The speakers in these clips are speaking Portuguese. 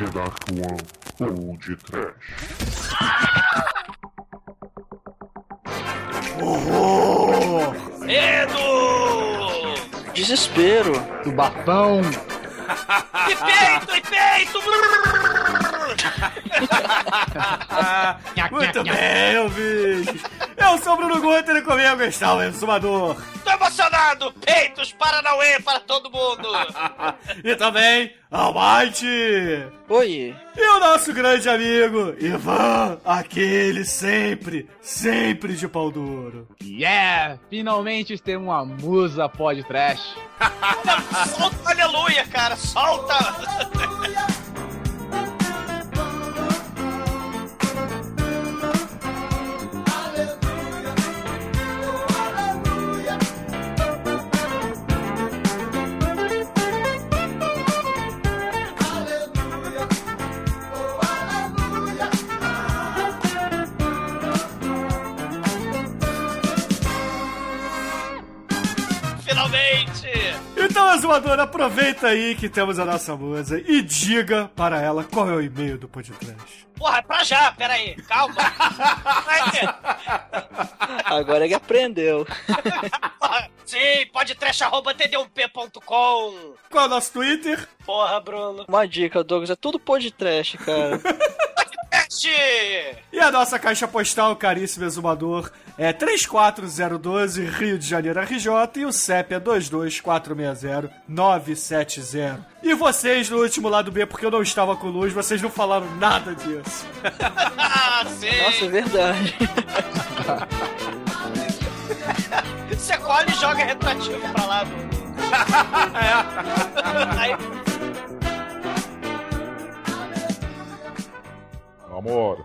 The Dark One ou de Trash. Horror! Medo! Desespero! Tubafão! E peito, e peito! Muito bem, ouvintes! Eu sou o Bruno Guter e comigo está o Exumador. Tô emocionado! Peitos, Paranauê para todo mundo! e também, Almighty! Oi! E o nosso grande amigo, Ivan, aquele sempre, sempre de pau duro. Yeah! Finalmente temos uma musa pod trash. solta aleluia, cara! Solta! Finalmente! Então, Azumadora, aproveita aí que temos a nossa musa e diga para ela qual é o e-mail do podcast. Porra, é pra já, pera aí, calma. Agora que aprendeu. Sim, pode trash.td1p.com. Qual é o nosso Twitter? Porra, Bruno. Uma dica, Douglas, é tudo podcast, cara. E a nossa caixa postal, caríssimo exumador, é 34012 Rio de Janeiro RJ e o CEP é 22460-970. E vocês no último lado B, porque eu não estava com luz, vocês não falaram nada disso. ah, sim. Nossa, é verdade. Você colhe e joga retrativo pra lá. é. Aí... Amor,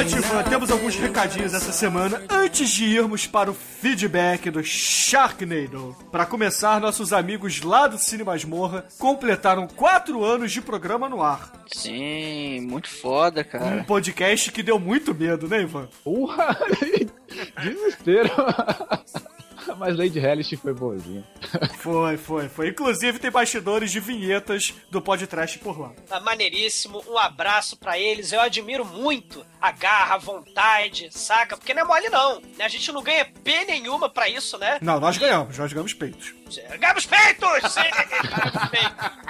Almativa, temos alguns recadinhos essa semana antes de irmos para o feedback do Sharknado. Para começar, nossos amigos lá do Cine Masmorra completaram quatro anos de programa no ar. Sim, muito foda, cara. Um podcast que deu muito medo, né, Ivan? Porra! Desespero! Mas Lady Hellish foi boazinha. Foi, foi, foi. Inclusive tem bastidores de vinhetas do podcast por lá. Tá maneiríssimo. Um abraço pra eles. Eu admiro muito a garra, a vontade, saca? Porque não é mole não. A gente não ganha P nenhuma pra isso, né? Não, nós ganhamos, nós ganhamos peitos. Ganhamos peitos! Sim, ganhamos peitos.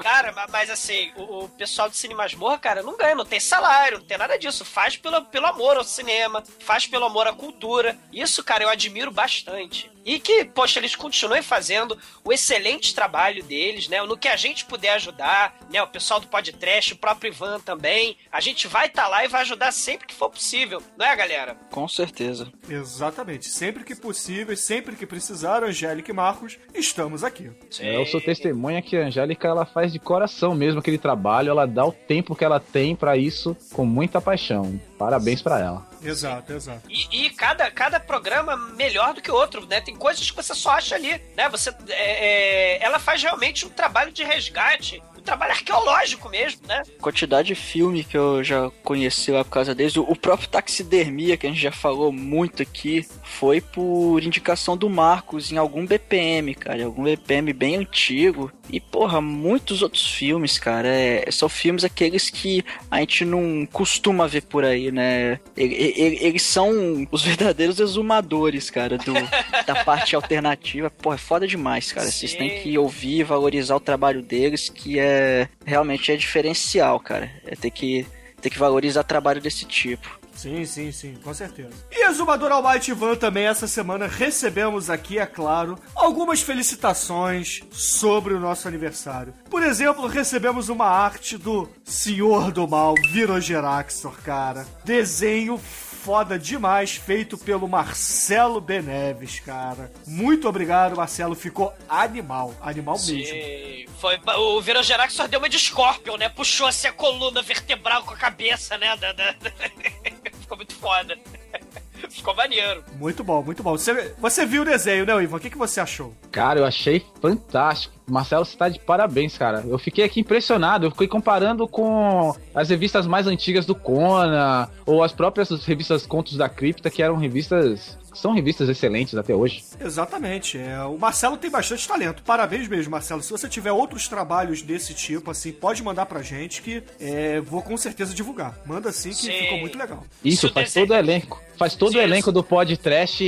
Cara, ma- mas assim, o, o pessoal do Cine Masmorra, cara, não ganha, não tem salário, não tem nada disso. Faz pelo, pelo amor ao cinema, faz pelo amor à cultura. Isso, cara, eu admiro bastante. E que, poxa, eles continuem fazendo o excelente trabalho deles, né? No que a gente puder ajudar, né? O pessoal do podcast, o próprio Ivan também. A gente vai estar lá e vai ajudar sempre que for possível, não é, galera? Com certeza. Exatamente. Sempre que possível, sempre que precisar, Angélica e Marcos, estamos aqui. É, Eu sou testemunha que a Angélica ela faz de coração mesmo aquele trabalho, ela dá o tempo que ela tem pra isso com muita paixão. Parabéns pra ela. Exato, exato. E, e cada, cada programa melhor do que o outro, né? Tem coisas que você só acha ali, né? Você, é, é, ela faz realmente um trabalho de resgate, um trabalho arqueológico mesmo, né? Quantidade de filme que eu já conheci lá por causa deles. O próprio Taxidermia, que a gente já falou muito aqui, foi por indicação do Marcos em algum BPM, cara. Em algum BPM bem antigo. E, porra, muitos outros filmes, cara. É, são filmes aqueles que a gente não costuma ver por aí, né? Eles são os verdadeiros exumadores, cara, do, da parte alternativa. Porra, é foda demais, cara. Vocês Sim. têm que ouvir e valorizar o trabalho deles, que é realmente é diferencial, cara. É ter que, ter que valorizar trabalho desse tipo. Sim, sim, sim, com certeza. E Exumador Almighty Van também essa semana recebemos aqui, é claro, algumas felicitações sobre o nosso aniversário. Por exemplo, recebemos uma arte do Senhor do Mal, Virogeraxor, cara. Desenho foda demais, feito pelo Marcelo Beneves, cara. Muito obrigado, Marcelo. Ficou animal. Animal mesmo. Sim, foi, o Virogerax só deu uma de Scorpion, né? Puxou assim a coluna vertebral com a cabeça, né? Da, da- Ficou muito foda. Ficou maneiro. Muito bom, muito bom. Você, você viu o desenho, né, Ivan? O que, que você achou? Cara, eu achei fantástico. Marcelo, você tá de parabéns, cara. Eu fiquei aqui impressionado. Eu fiquei comparando com as revistas mais antigas do Conan, ou as próprias revistas Contos da Cripta, que eram revistas. São revistas excelentes até hoje. Exatamente. É, o Marcelo tem bastante talento. Parabéns mesmo, Marcelo. Se você tiver outros trabalhos desse tipo, assim, pode mandar pra gente que é, vou com certeza divulgar. Manda sim que Sim. ficou muito legal. Isso, Isso faz todo o elenco. Faz todo o Isso. elenco do pod trash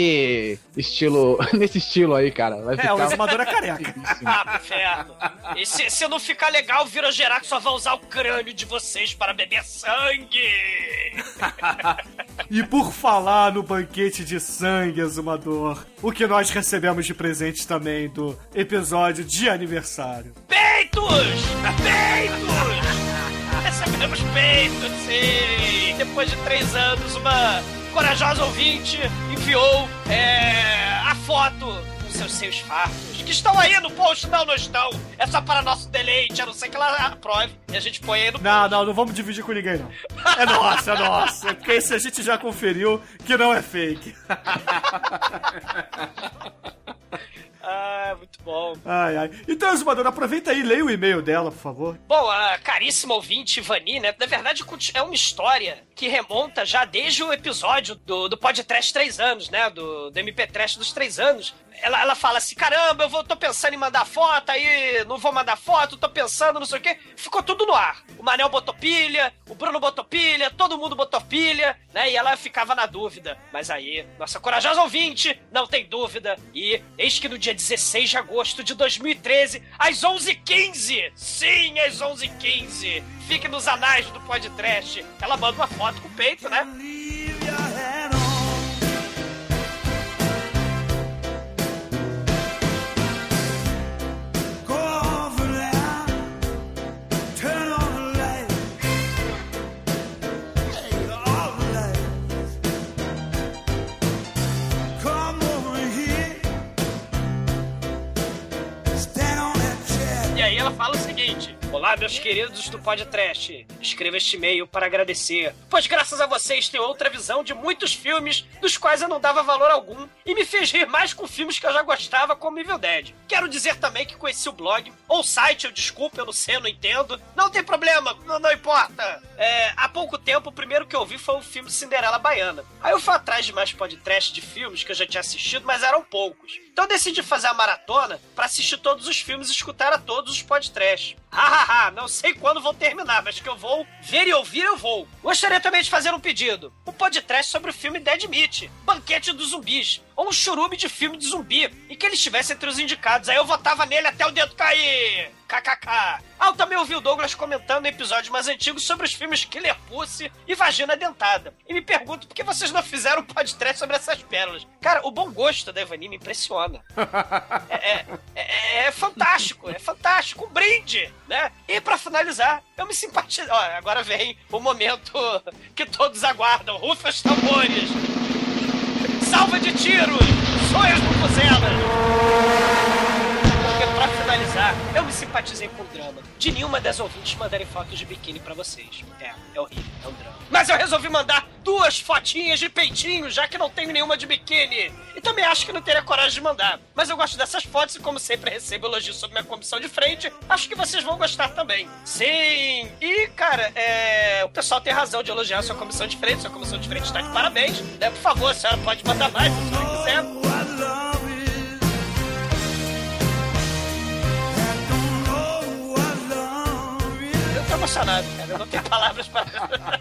estilo. nesse estilo aí, cara. Vai É, ficar. o exumador é careca. Ah, inferno. E se, se não ficar legal, o Virogerax só vai usar o crânio de vocês para beber sangue. E por falar no banquete de sangue, exumador, o que nós recebemos de presente também do episódio de aniversário. Peitos! Peitos! Recebemos peitos, sim! Depois de três anos, uma corajosa ouvinte enviou é, a foto seus seios fartos, que estão aí no post, não, não estão. É só para nosso deleite, a não ser que ela aprove e a gente põe aí no Não, não, não vamos dividir com ninguém, não. É nosso, é nosso. É Porque esse a gente já conferiu que não é fake. Ah, muito bom. Ai, ai. Então, Exumador, aproveita aí e leia o e-mail dela, por favor. Bom, a caríssima ouvinte Vani, né? Na verdade, é uma história que remonta já desde o episódio do, do podcast Três Anos, né? Do, do MP Trash dos Três Anos. Ela, ela fala assim: caramba, eu vou, tô pensando em mandar foto, aí não vou mandar foto, tô pensando, não sei o quê. Ficou tudo no ar. O Manel botou pilha, o Bruno botou pilha, todo mundo botou pilha, né? E ela ficava na dúvida. Mas aí, nossa corajosa ouvinte, não tem dúvida. E eis que no dia 16 de agosto de 2013, às 11h15, sim, às 11h15, fique nos anais do podcast. Ela manda uma foto com o peito, né? Olá, meus queridos do podcast. Escreva este e-mail para agradecer, pois graças a vocês tenho outra visão de muitos filmes dos quais eu não dava valor algum e me fez rir mais com filmes que eu já gostava, como Evil Dead. Quero dizer também que conheci o blog, ou site, eu desculpa, eu não sei, eu não entendo. Não tem problema, não, não importa. É, há pouco tempo, o primeiro que eu vi foi o filme Cinderela Baiana. Aí eu fui atrás de mais podcast de filmes que eu já tinha assistido, mas eram poucos. Então eu decidi fazer a maratona para assistir todos os filmes e escutar a todos os podcasts. Hahaha, não sei quando vou terminar, mas que eu vou ver e ouvir, eu vou. Gostaria também de fazer um pedido. Um podcast sobre o filme Dead Meat, Banquete dos Zumbis, ou um churume de filme de zumbi, e que ele estivesse entre os indicados. Aí eu votava nele até o dedo cair. KKK. Ah, eu também ouvi o Douglas comentando em episódios mais antigos sobre os filmes Killer Pussy e Vagina Dentada. E me pergunto por que vocês não fizeram um podcast sobre essas pérolas. Cara, o bom gosto da Evani me impressiona. É, é, é- é fantástico, é fantástico. Um brinde, né? E pra finalizar, eu me simpatizo. Ó, agora vem o momento que todos aguardam. Rufa os tambores. Salva de tiros! Sonhos! Porque pra eu me simpatizei com o drama de nenhuma das ouvintes mandarem fotos de biquíni pra vocês. É, é horrível, é um drama. Mas eu resolvi mandar duas fotinhas de peitinho, já que não tenho nenhuma de biquíni. E também acho que não teria coragem de mandar. Mas eu gosto dessas fotos e, como sempre, recebo elogios sobre minha comissão de frente. Acho que vocês vão gostar também. Sim! E, cara, é... o pessoal tem razão de elogiar a sua comissão de frente. Sua comissão de frente está de parabéns. Né? Por favor, a senhora pode mandar mais se quiser. Emocionado, cara. Eu não tenho palavras para.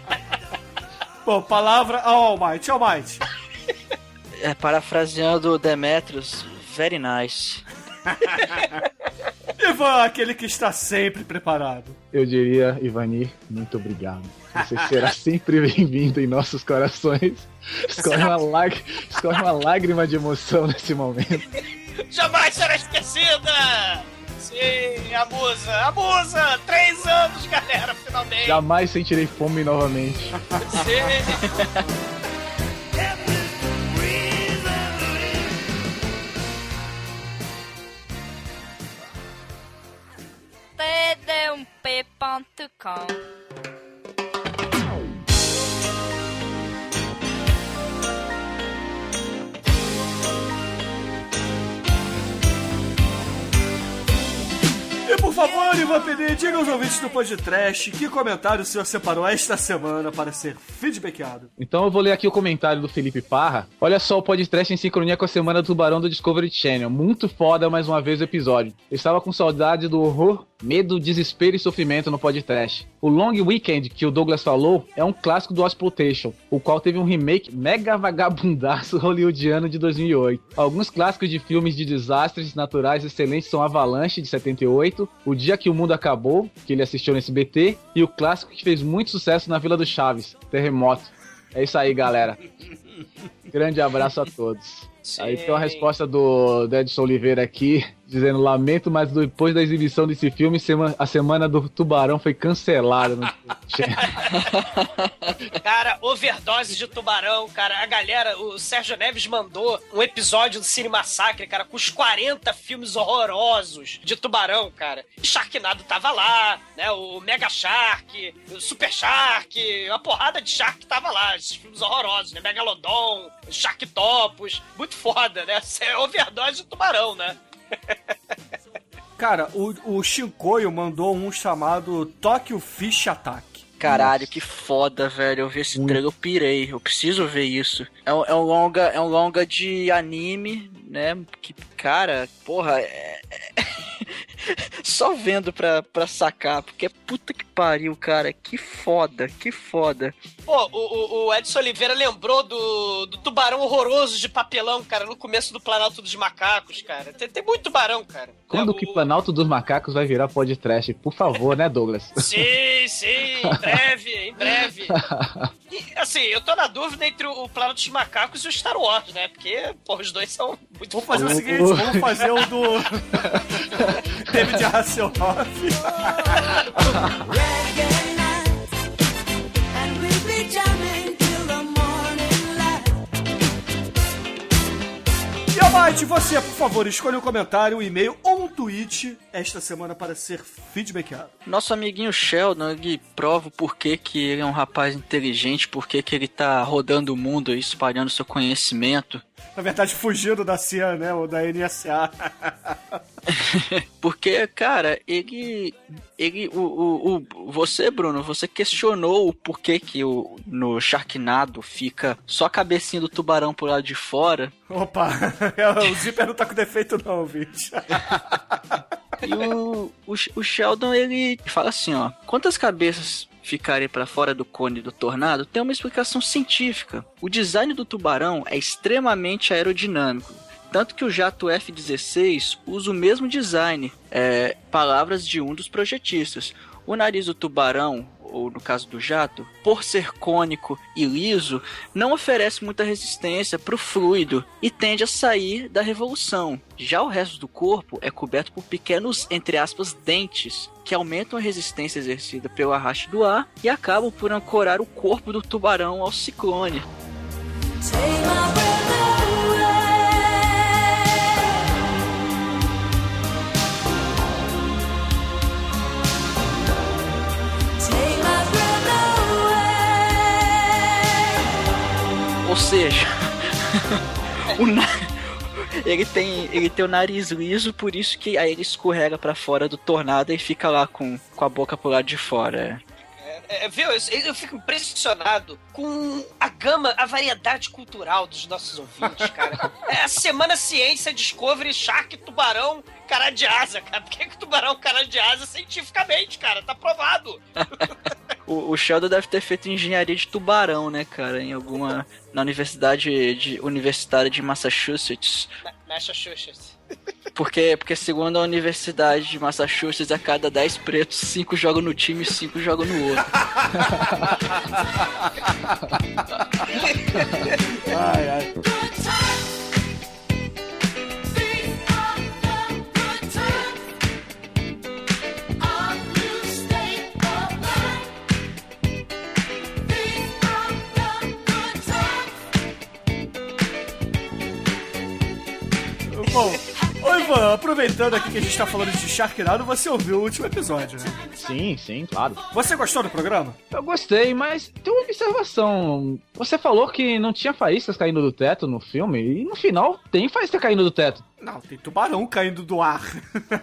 Bom, palavra ao Almighty. Almighty. É, parafraseando Demetrius, very nice. Ivan, aquele que está sempre preparado. Eu diria, Ivanir, muito obrigado. Você será sempre bem-vindo em nossos corações. Escorre uma, lag... Escorre uma lágrima de emoção nesse momento. Jamais será esquecida! Sim, a musa, a musa! Três anos, galera, finalmente! Jamais sentirei fome novamente. Sim! pd1p.com E por favor, Ivan PD, diga aos ouvintes do podcast que comentário o senhor separou esta semana para ser feedbackado. Então eu vou ler aqui o comentário do Felipe Parra. Olha só o podcast em sincronia com a semana do Tubarão do Discovery Channel. Muito foda mais uma vez o episódio. Eu estava com saudade do horror, medo, desespero e sofrimento no podcast. O Long Weekend que o Douglas falou é um clássico do Exploitation, o qual teve um remake mega vagabundaço hollywoodiano de 2008. Alguns clássicos de filmes de desastres naturais excelentes são Avalanche de 78, O Dia que o Mundo Acabou, que ele assistiu no SBT, e o clássico que fez muito sucesso na Vila do Chaves, Terremoto. É isso aí, galera. Grande abraço a todos. Aí tem uma resposta do, do Edson Oliveira aqui, dizendo: Lamento, mas depois da exibição desse filme, a semana do Tubarão foi cancelada. No... Cara, overdose de tubarão, cara. A galera, o Sérgio Neves mandou um episódio do Cine Massacre, cara, com os 40 filmes horrorosos de tubarão, cara. Sharknado tava lá, né? O Mega Shark, o Super Shark, uma porrada de Shark tava lá. Esses filmes horrorosos, né? Megalodon, Sharktopus. Muito foda, né? É overdose de tubarão, né? Cara, o, o Shinkoio mandou um chamado Tokyo Fish Attack. Caralho, que foda, velho. Eu vi esse trailer, eu pirei. Eu preciso ver isso. É um, é um longa, é um longa de anime, né? Que, cara, porra, é... Só vendo pra, pra sacar, porque puta que pariu, cara. Que foda, que foda. Pô, o, o- Edson Oliveira lembrou do, do tubarão horroroso de papelão, cara, no começo do Planalto dos Macacos, cara. Tem, tem muito tubarão, cara. Quando É, que o- Planalto dos Macacos vai virar podcast? Por favor, né, Douglas? Sim, sim, em breve, em breve. E, assim, eu tô na dúvida entre o Planalto dos Macacos e o Star Wars, né? Porque, pô, os dois são muito Vamos fazer o seguinte, vamos fazer o do David Hasselhoff. E Almighty, você, por favor, escolha um comentário, um e-mail um tweet esta semana para ser feedbackado. Nosso amiguinho Sheldon, ele prova o porquê que ele é um rapaz inteligente, porquê que ele tá rodando o mundo e espalhando seu conhecimento. Na verdade, fugindo da CIA, né? Ou da NSA. Porque, cara, ele. ele o, o, o- você, Bruno, você questionou o porquê que o, no Sharknado fica só a cabecinha do tubarão por lado de fora. Opa, o zíper não tá com defeito não, bicho. E o, o, o Sheldon, ele fala assim, ó. Quantas cabeças ficarem para fora do cone do tornado tem uma explicação científica. O design do tubarão é extremamente aerodinâmico. Tanto que o jato F-16 usa o mesmo design, é, palavras de um dos projetistas. O nariz do tubarão, ou no caso do jato, por ser cônico e liso, não oferece muita resistência para o fluido e tende a sair da revolução. Já o resto do corpo é coberto por pequenos, entre aspas, dentes, que aumentam a resistência exercida pelo arraste do ar e acabam por ancorar o corpo do tubarão ao ciclone. Seja, o na- ele tem ele tem o nariz liso, por isso que aí ele escorrega pra fora do tornado e fica lá com, com a boca pro lado de fora. É, viu? Eu, eu fico impressionado com a gama, a variedade cultural dos nossos ouvintes, cara. É a Semana Ciência Discovery Shark Tubarão Cara de Asa, cara. Por que, que tubarão é um cara de asa cientificamente, cara? Tá provado. O, o Sheldon deve ter feito engenharia de tubarão, né, cara, em alguma na universidade de, universitária de Massachusetts. Ma- Massachusetts. Porque, porque segundo a Universidade de Massachusetts, a cada 10 pretos, 5 jogam no time e 5 jogam no outro. Ai, ai. Aproveitando aqui que a gente tá falando de Sharknado, você ouviu o último episódio, né? Sim, sim, claro. Você gostou do programa? Eu gostei, mas tem uma observação. Você falou que não tinha faíscas caindo do teto no filme, e no final tem faísca caindo do teto. Não, tem tubarão caindo do ar.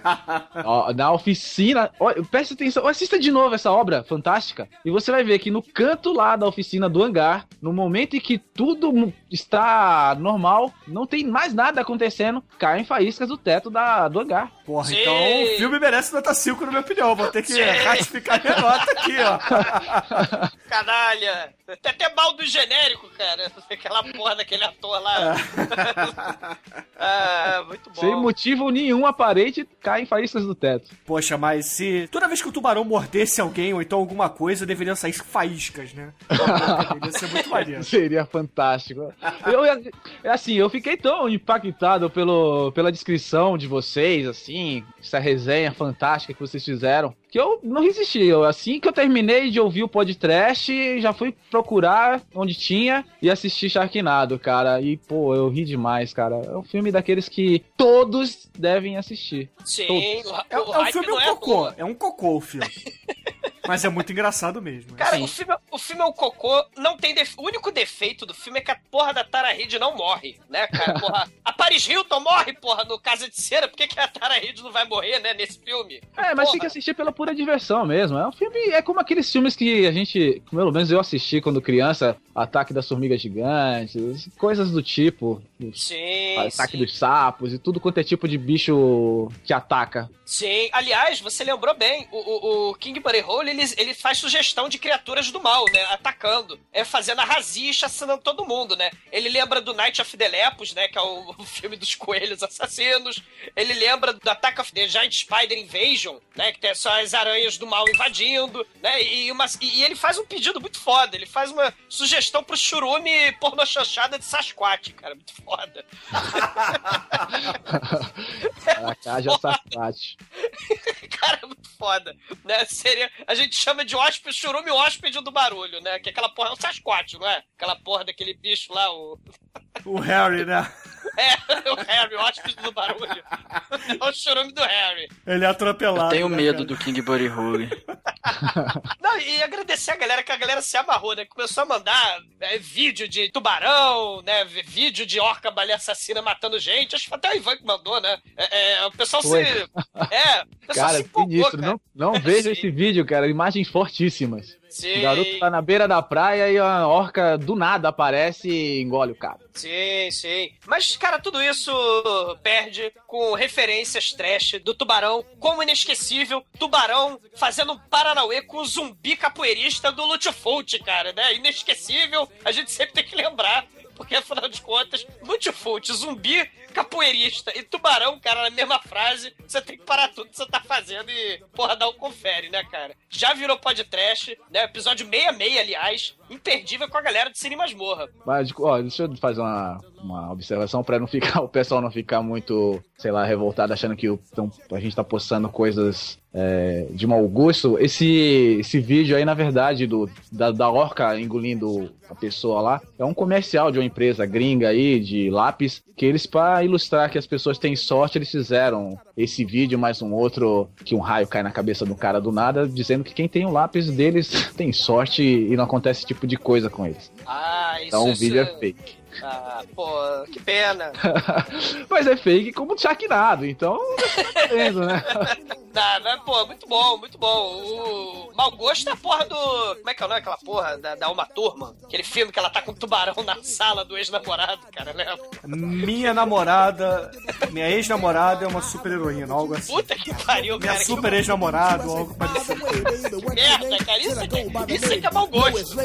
Ó, na oficina. Olha, preste atenção, assista de novo essa obra fantástica. E você vai ver que no canto lá da oficina do hangar, no momento em que tudo está normal, não tem mais nada acontecendo, caem faíscas do teto da, do hangar. Porra, Sim. então o filme merece nota 5, na minha opinião. Vou ter que Sim. ratificar minha nota aqui, ó. Canalha. Tem até mal do genérico, cara. Aquela porra daquele ator lá. ah, muito bom. Sem motivo nenhum aparente, caem faíscas do teto. Poxa, mas se toda vez que o tubarão mordesse alguém ou então alguma coisa, deveriam sair faíscas, né? Deveria ser muito maneiro. Seria fantástico. Eu, é assim, eu fiquei tão impactado pelo, pela descrição de vocês, assim, essa resenha fantástica que vocês fizeram, que eu não resisti. Eu, assim que eu terminei de ouvir o podcast, já fui procurar onde tinha e assistir Sharknado, cara. E, pô, eu ri demais, cara. É um filme daqueles que todos devem assistir. Sim, É, é o um hype filme um é cocô. toa. É um cocô o filme. Mas é muito engraçado mesmo. Cara, Assim, o filme, o filme é um cocô, não tem def... O único defeito do filme é que a porra da Tara Reid não morre, né, cara? Porra, a Paris Hilton morre, porra, no Casa de Cera. Por que, que a Tara Reid não vai morrer, né, nesse filme? É, mas Porra. tem que assistir pela pura diversão mesmo. É um filme, é como aqueles filmes que a gente, pelo menos eu assisti quando criança, Ataque das Formigas Gigantes, coisas do tipo, Sim, Ataque sim. dos Sapos e tudo quanto é tipo de bicho que ataca. Sim, aliás, você lembrou bem, o, o, o King Buddy Hole, ele, ele faz sugestão de criaturas do mal, né, atacando, é fazendo a razia e chacinando todo mundo, né. Ele lembra do Night of the Lepus, né, que é o, o filme dos coelhos assassinos, ele lembra do Attack of the Giant Spider Invasion, né, que tem só as aranhas do mal invadindo, né, e, uma, e, e ele faz um pedido muito foda, ele faz uma sugestão pro churume porno chanchada de Sasquatch, cara, muito foda. Caraca, Sasquatch. Cara, muito foda. Né? Seria, a gente chama de hóspede, churume hóspede do barulho, né? Que aquela porra é um Sasquatch, não é? Aquela porra daquele bicho lá, o. o Harry, né? É, o Harry, o hóspede do barulho. É o churume do Harry. Ele é atropelado. Tenho né, medo cara? do King Buddy Holly. Não, e agradecer a galera, que a galera se amarrou, né? Começou a mandar é, vídeo de tubarão, né? Vídeo de orca baleia assassina matando gente. Acho que foi até o Ivan que mandou, né? É, é, o pessoal Foi. se. É, o pessoal Cara, se empolgou, sinistro. cara. Não, não veja esse vídeo, cara. Imagens fortíssimas. Sim. O garoto tá na beira da praia e a orca do nada aparece e engole o cara. Sim, sim. Mas, cara, tudo isso perde com referências trash do Tubarão, como inesquecível, Tubarão fazendo um Paranauê com o zumbi capoeirista do Lutfult, cara, né? Inesquecível, a gente sempre tem que lembrar. Porque, afinal de contas, Lutfult, zumbi, capoeirista e tubarão, cara, na mesma frase, você tem que parar tudo que você tá fazendo e, porra, dar um confere, né, cara? Já virou podcast, né? Episódio 66, aliás, imperdível com a galera de Cine Masmorra. Mas, ó, deixa eu fazer uma, uma observação pra não ficar, o pessoal não ficar muito, sei lá, revoltado achando que o, tão- a gente tá postando coisas é, de mau gosto. Esse, esse vídeo aí, na verdade, do, da, da orca engolindo a pessoa lá, é um comercial de uma empresa gringa aí, de lápis, que eles, ilustrar que as pessoas têm sorte, eles fizeram esse vídeo, mais um outro, que um raio cai na cabeça do cara do nada, dizendo que quem tem o lápis deles tem sorte e não acontece esse tipo de coisa com eles. Ah, isso Então o isso- vídeo é fake. Ah, pô, que pena. Mas é fake como Sharknado, então tá vendo, né? Tá, mas, pô, muito bom, muito bom. O mau gosto é a porra do. Como é que é o nome daquela porra? Da, da Uma Turma? Aquele filme que ela tá com um tubarão na sala do ex-namorado, cara, lembra? Minha namorada, minha ex-namorada é uma super heroína, algo assim. Puta que pariu, Minha cara. super ex-namorada, ou algo parecido. Que merda, cara. Isso aqui, aqui é mau gosto.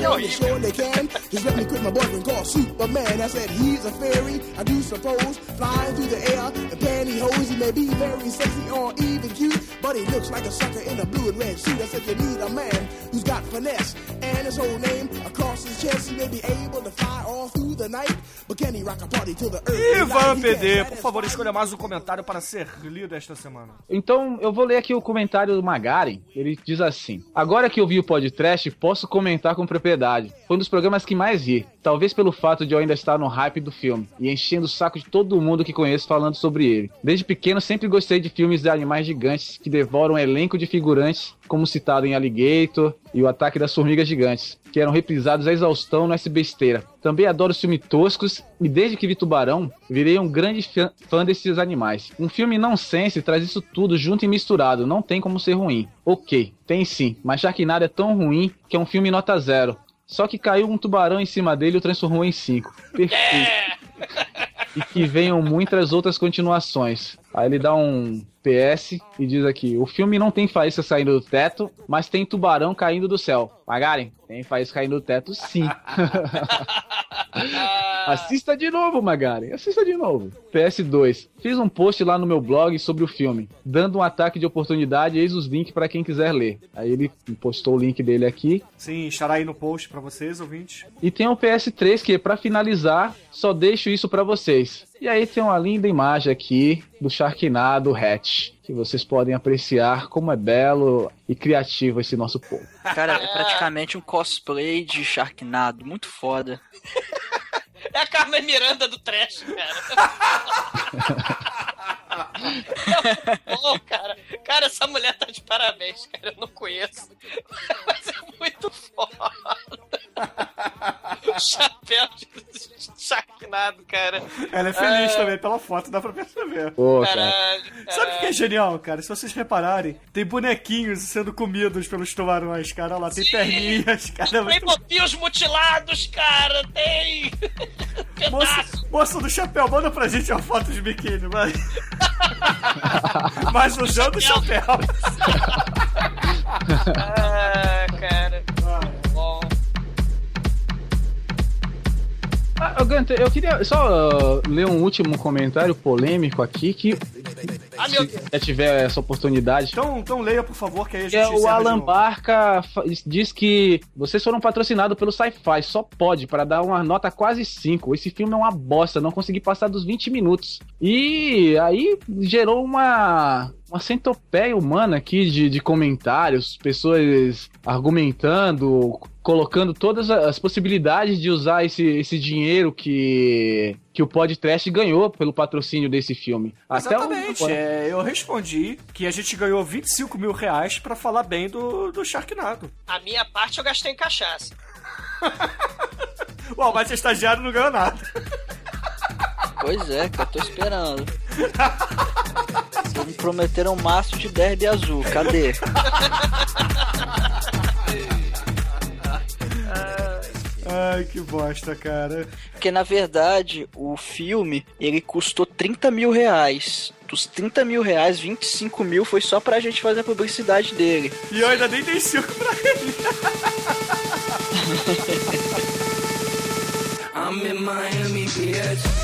É horrível. My boyfriend called Superman. I said he's a fairy, I do suppose. Flying through the air in pantyhose. He may be very sexy or even cute, but he looks like a sucker in a blue and red suit. I said you need a man who's got finesse and his whole name across his chest. He may be able to fly all through the night, but can he rock a party till the early Ivan PD, por favor, escolha mais um comentário para ser lido esta semana. Então, eu vou ler aqui o comentário do Magaren. Ele diz assim: Agora que eu vi o podcast, posso comentar com propriedade. Foi um dos programas que mais ri. Talvez pelo fato de eu ainda estar no hype do filme e enchendo o saco de todo mundo que conheço falando sobre ele. Desde pequeno, sempre gostei de filmes de animais gigantes que devoram um elenco de figurantes, como citado em Alligator e O Ataque das Formigas Gigantes, que eram reprisados à exaustão no S Besteira. Também adoro filmes toscos e desde que vi Tubarão, virei um grande fã- desses animais. Um filme não sense traz isso tudo junto e misturado, não tem como ser ruim. Ok, tem sim, mas Sharknado é tão ruim que é um filme nota zero. Só que caiu um tubarão em cima dele e o transformou em 5. Perfeito. E que venham muitas outras continuações. Aí ele dá um PS e diz aqui: o filme não tem faísca saindo do teto, mas tem tubarão caindo do céu. Magaren, tem faísca caindo do teto sim. Assista de novo, Magaren. Assista de novo. PS2. Fiz um post lá no meu blog sobre o filme, dando um ataque de oportunidade. Eis os links para quem quiser ler. Aí ele postou o link dele aqui. Sim, estará aí no post para vocês, ouvintes. E tem o PS3 que, para finalizar, só deixo isso para vocês. E aí tem uma linda imagem aqui do Sharknado Hatch, que vocês podem apreciar como é belo e criativo esse nosso povo. Cara, é praticamente um cosplay de Sharknado. Muito foda. É a Carmen Miranda do trash, cara. Muito bom, cara. Cara, essa mulher tá de parabéns, cara. Eu não conheço. Mas é muito foda. O chapéu de Sharknado, cara. Ela é feliz É. também, pela foto, dá pra perceber. Pô, cara. Caralho. Sabe o que é genial, cara? Se vocês repararem, tem bonequinhos sendo comidos pelos tubarões, cara. Olha lá, tem Sim. perninhas, cara. é muito- Playmobils mutilados, cara. Tem. Moço, Pedaço. moço do chapéu, manda pra gente uma foto de biquíni, vai. Mas usando o chapéu. Ah, cara. Bom. Ah, Gunter, eu queria só uh, ler um último comentário polêmico aqui que Ah, meu se já tiver essa oportunidade. Então, então leia, por favor, que aí a Que gente é, o Alan. Barca diz que vocês foram patrocinados pelo Sci-Fi, só pode, para dar uma nota quase 5. Esse filme é uma bosta, não consegui passar dos 20 minutos. E aí gerou uma, uma centopeia humana aqui de, de comentários, pessoas argumentando, colocando todas as possibilidades de usar esse, esse dinheiro que, que o podcast ganhou pelo patrocínio desse filme. Até o- Exatamente, é, eu respondi que a gente ganhou 25 mil reais pra falar bem do, do Sharknado. A minha parte eu gastei em cachaça. Uau, mas estagiário não ganhou nada. Pois é, que eu tô esperando. Vocês me prometeram um maço de derby azul. Cadê? Ai, que bosta, cara. Porque na verdade o filme ele custou 30 mil reais. Dos 30 mil reais, 25 mil foi só pra gente fazer a publicidade dele. E eu ainda nem dei 5 pra ele.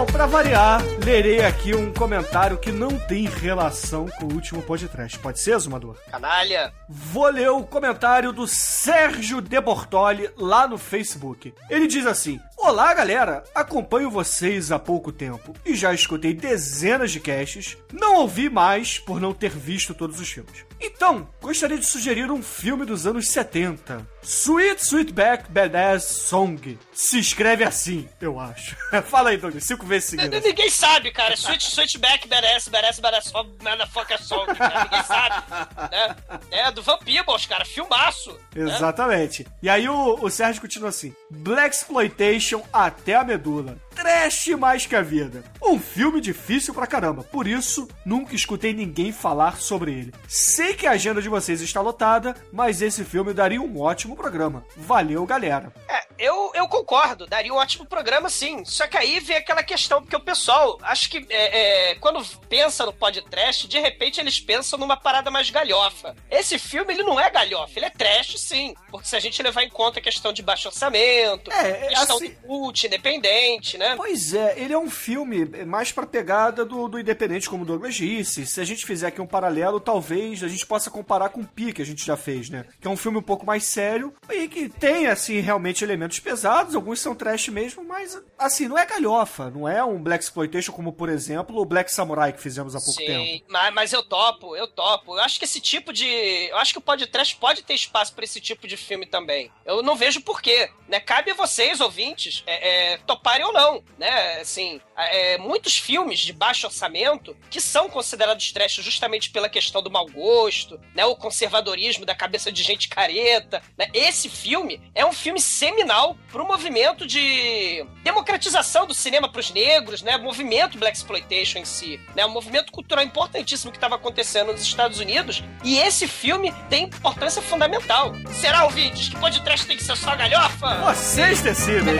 Bom, pra variar, lerei aqui um comentário que não tem relação com o último podcast. Pode ser, Zumador? Canalha. Vou ler o comentário do Sérgio De Bortoli lá no Facebook. Ele diz assim: Olá, galera! Acompanho vocês há pouco tempo e já escutei dezenas de casts. Não ouvi mais por não ter visto todos os filmes. Então, gostaria de sugerir um filme dos anos 70. Sweet Sweetback Badass Song. Se escreve assim, eu acho. Fala aí, Douglas, cinco vezes N- seguidas. Ninguém sabe, cara. Switch, switchback, badass, badass, badass, motherfucker song, cara. Ninguém sabe. Né? É, do Van Peebles, cara. Filmaço. né? Exatamente. E aí o, o Sérgio continua assim: Black Exploitation até a medula. Trash mais que a vida. Um filme difícil pra caramba. Por isso, nunca escutei ninguém falar sobre ele. Sei que a agenda de vocês está lotada, mas esse filme daria um ótimo programa. Valeu, galera. É, eu, eu concordo, daria um ótimo programa, sim. Só que aí vem aquela questão, porque o pessoal, acho que é, é, quando pensa no podcast, de repente eles pensam numa parada mais galhofa. Esse filme, ele não é galhofa, ele é trash, sim. Porque se a gente levar em conta a questão de baixo orçamento, É, é, questão assim- de cult independente, né? Né? Pois é, ele é um filme mais pra pegada do, do Independente, como o Douglas disse. Se a gente fizer aqui um paralelo, talvez a gente possa comparar com o Pi, que a gente já fez, né? Que é um filme um pouco mais sério e que tem, assim, realmente elementos pesados. Alguns são trash mesmo, mas, assim, não é galhofa. Não é um Black Exploitation como, por exemplo, o Black Samurai que fizemos há pouco tempo. Sim, mas, mas eu topo, eu topo. Eu acho que esse tipo de. Eu acho que o podcast pode ter espaço pra esse tipo de filme também. Eu não vejo porquê. Né? Cabe a vocês, ouvintes, é, é, toparem ou não. Né? Assim, é, muitos filmes de baixo orçamento que são considerados trash justamente pela questão do mau gosto, né? o conservadorismo da cabeça de gente careta. Né? Esse filme é um filme seminal pro movimento de democratização do cinema pros negros, né? movimento Black Exploitation em si. Né? Um movimento cultural importantíssimo que estava acontecendo nos Estados Unidos. E esse filme tem importância fundamental. Será, ouvintes, que podcast tem que ser só galhofa? Vocês decidem.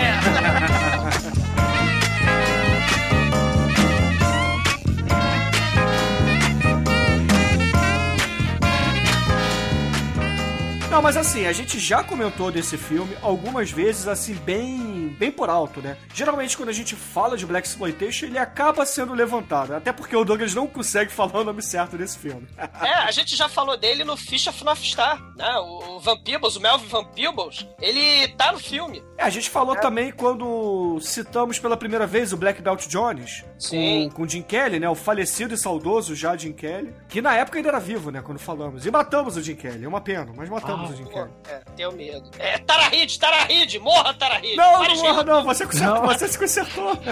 Não, mas assim, a gente já comentou desse filme algumas vezes, assim, bem, bem por alto, né? Geralmente, quando a gente fala de Black Exploitation, ele acaba sendo levantado. Até porque o Douglas não consegue falar o nome certo desse filme. É, a gente já falou dele no Fish of North Star, né? O o Van Peebles, o Melvin Van Peebles, ele tá no filme. É, a gente falou também quando citamos pela primeira vez o Black Belt Jones Sim. com, com Jim Kelly, né? O falecido e saudoso já Jim Kelly, que na época ainda era vivo, né? Quando falamos. E matamos o Jim Kelly. É uma pena, mas matamos o Jim Pô, Kelly. é, tenho medo. É, Tarahid, Tarahid, morra, Tarahid. Não, Pare não não. Você consertou, você se consertou.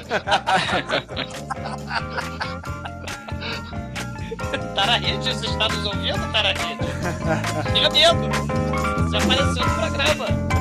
Tarahid, você está nos ouvindo, Tarahid? Tenha medo. Você apareceu no programa.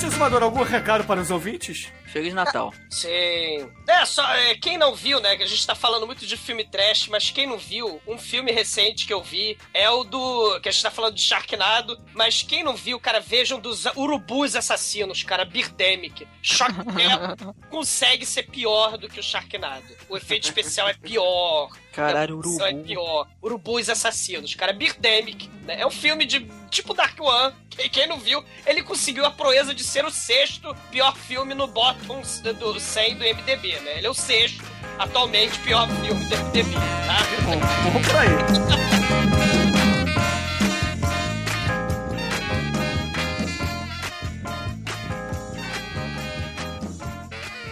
Almighty Exumador, algum recado para os ouvintes? Feliz Natal. Sim. É, só, é, quem não viu, né, que a gente tá falando muito de filme trash, mas quem não viu, um filme recente que eu vi é o do, que a gente tá falando de Sharknado, mas quem não viu, cara, vejam dos urubus assassinos, cara, Birdemic. Sharknado consegue ser pior do que o Sharknado. O efeito especial é pior. Caralho, urubu. É pior. Urubus assassinos, cara, Birdemic. Né? É um filme de tipo Dark One. Quem, quem não viu, ele conseguiu a proeza de ser o sexto pior filme no bottom do 100 do MDB, né? Ele é o sexto, atualmente, pior filme do MDB, tá? Bom, vamos por aí.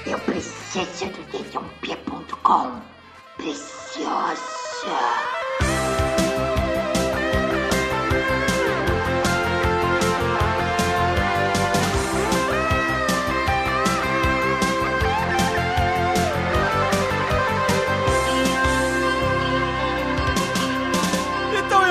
Eu preciso do dedãop.com. Preciosa. Então,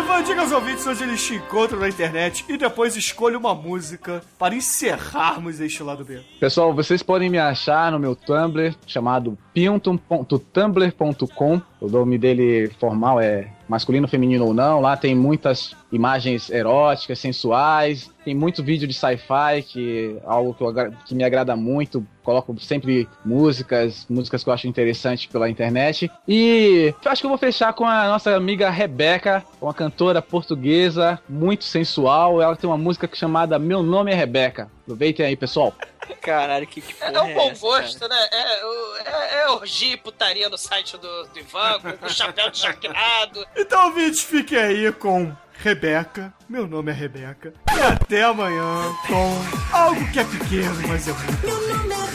Ivan, diga aos ouvintes onde eles te encontram na internet e depois escolha uma música para encerrarmos este lado B. Pessoal, vocês podem me achar no meu Tumblr chamado pinton.tumblr.com. O nome dele formal é masculino, feminino ou não. Lá tem muitas imagens eróticas, sensuais. Tem muito vídeo de sci-fi, que é algo que, eu que me agrada muito. Coloco sempre músicas, músicas que eu acho interessante pela internet. E acho que eu vou fechar com a nossa amiga Rebeca, uma cantora portuguesa muito sensual. Ela tem uma música chamada Meu Nome é Rebeca. Aproveitem aí, pessoal. Caralho, que, que É, porra é um bom essa, gosto, cara? né? É, o- é, é orgia e putaria no site do, do Ivan, com o chapéu de Sharknado. Então, ouvintes, fiquem aí com Rebeca. Meu nome é Rebeca. E até amanhã com algo que é pequeno, mas é muito. Meu nome é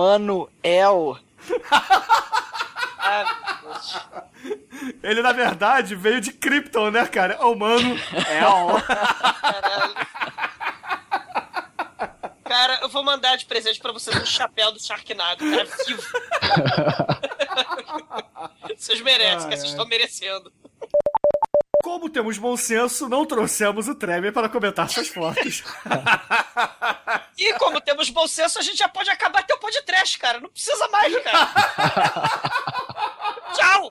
Ele é o Mano El. Ah. Ele, na verdade, veio de Krypton, né, cara? Ô, mano, é ó. Caralho. Cara, eu vou mandar de presente pra vocês um chapéu do Sharknado, cara, vivo. Vocês merecem, que vocês estão merecendo. Como temos bom senso, não trouxemos o Tremor para comentar suas fotos. E como temos bom senso, a gente já pode acabar até o podcast, cara. Não precisa mais, cara. Tchau!